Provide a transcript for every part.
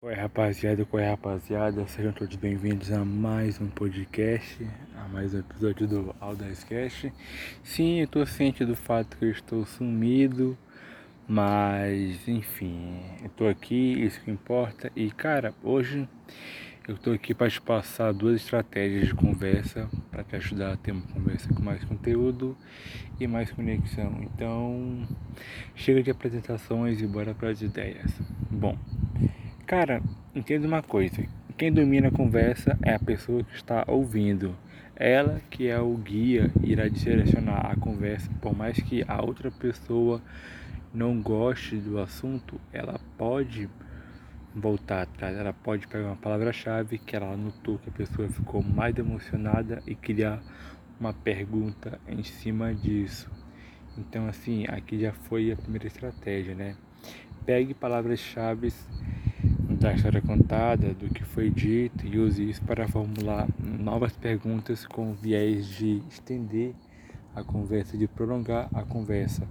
Oi rapaziada, oi rapaziada, sejam todos bem-vindos a mais um podcast, a mais um episódio do Audacast. Sim, eu tô ciente do fato que eu estou sumido, mas enfim, eu tô aqui, isso que importa. E cara, hoje eu tô aqui para te passar duas estratégias de conversa para te ajudar a ter uma conversa com mais conteúdo e mais conexão. Então, chega de apresentações e bora para as ideias. Bom, Cara, entenda uma coisa: quem domina a conversa é a pessoa que está ouvindo. Ela que é o guia irá direcionar a conversa, por mais que a outra pessoa não goste do assunto, ela pode voltar atrás, ela pode pegar uma palavra-chave que ela notou que a pessoa ficou mais emocionada e criar uma pergunta em cima disso. Então, assim, aqui já foi a primeira estratégia, né? Pegue palavras-chave da história contada, do que foi dito e use isso para formular novas perguntas com viés de estender a conversa, de prolongar a conversa.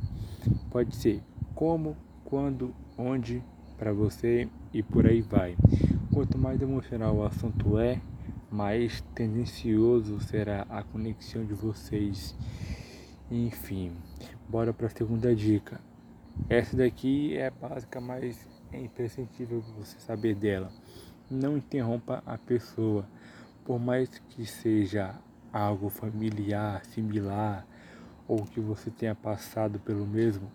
Pode ser como, quando, onde, para você e por aí vai. Quanto mais emocional o assunto é, mais tendencioso será a conexão de vocês. Enfim, bora para a segunda dica. Essa daqui é a básica, mas é imprescindível você saber dela. Não interrompa a pessoa, por mais que seja algo familiar, similar, ou que você tenha passado pelo mesmo,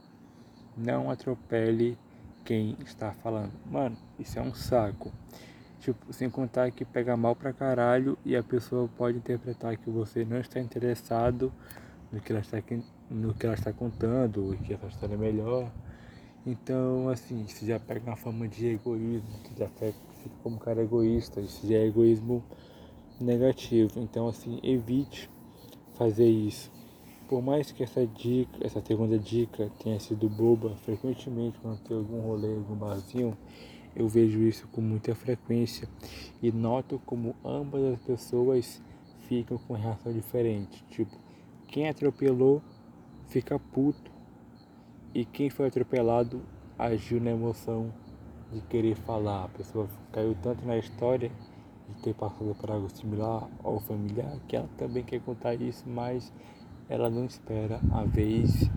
não atropele quem está falando. Mano, isso é um saco. Tipo, sem contar que pega mal pra caralho e a pessoa pode interpretar que você não está interessado no que ela está, no que ela está contando, que essa história é melhor então, assim, isso já pega uma forma de egoísmo, que já fica como cara egoísta, isso já é egoísmo negativo. Então, assim, evite fazer isso. Por mais que essa dica, essa segunda dica tenha sido boba, frequentemente quando tem algum rolê, algum barzinho, eu vejo isso com muita frequência e noto como ambas as pessoas ficam com reação diferente. Tipo, quem atropelou fica puto e quem foi atropelado agiu na emoção de querer falar. A pessoa caiu tanto na história de ter passado por algo similar ao familiar que ela também quer contar isso, mas ela não espera a vez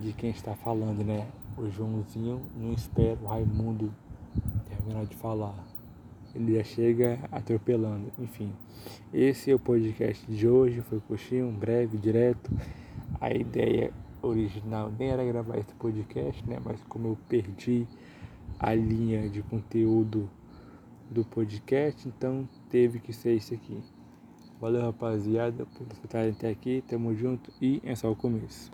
de quem está falando, né? O Joãozinho não espera o Raimundo terminar de falar. Ele já chega atropelando. Enfim, esse é o podcast de hoje. Foi coxinho, breve, direto. A ideia original nem era gravar esse podcast, né? Mas como eu perdi a linha de conteúdo do podcast, então teve que ser isso aqui. Valeu, rapaziada, por escutarem até aqui. Tamo junto e é só o começo.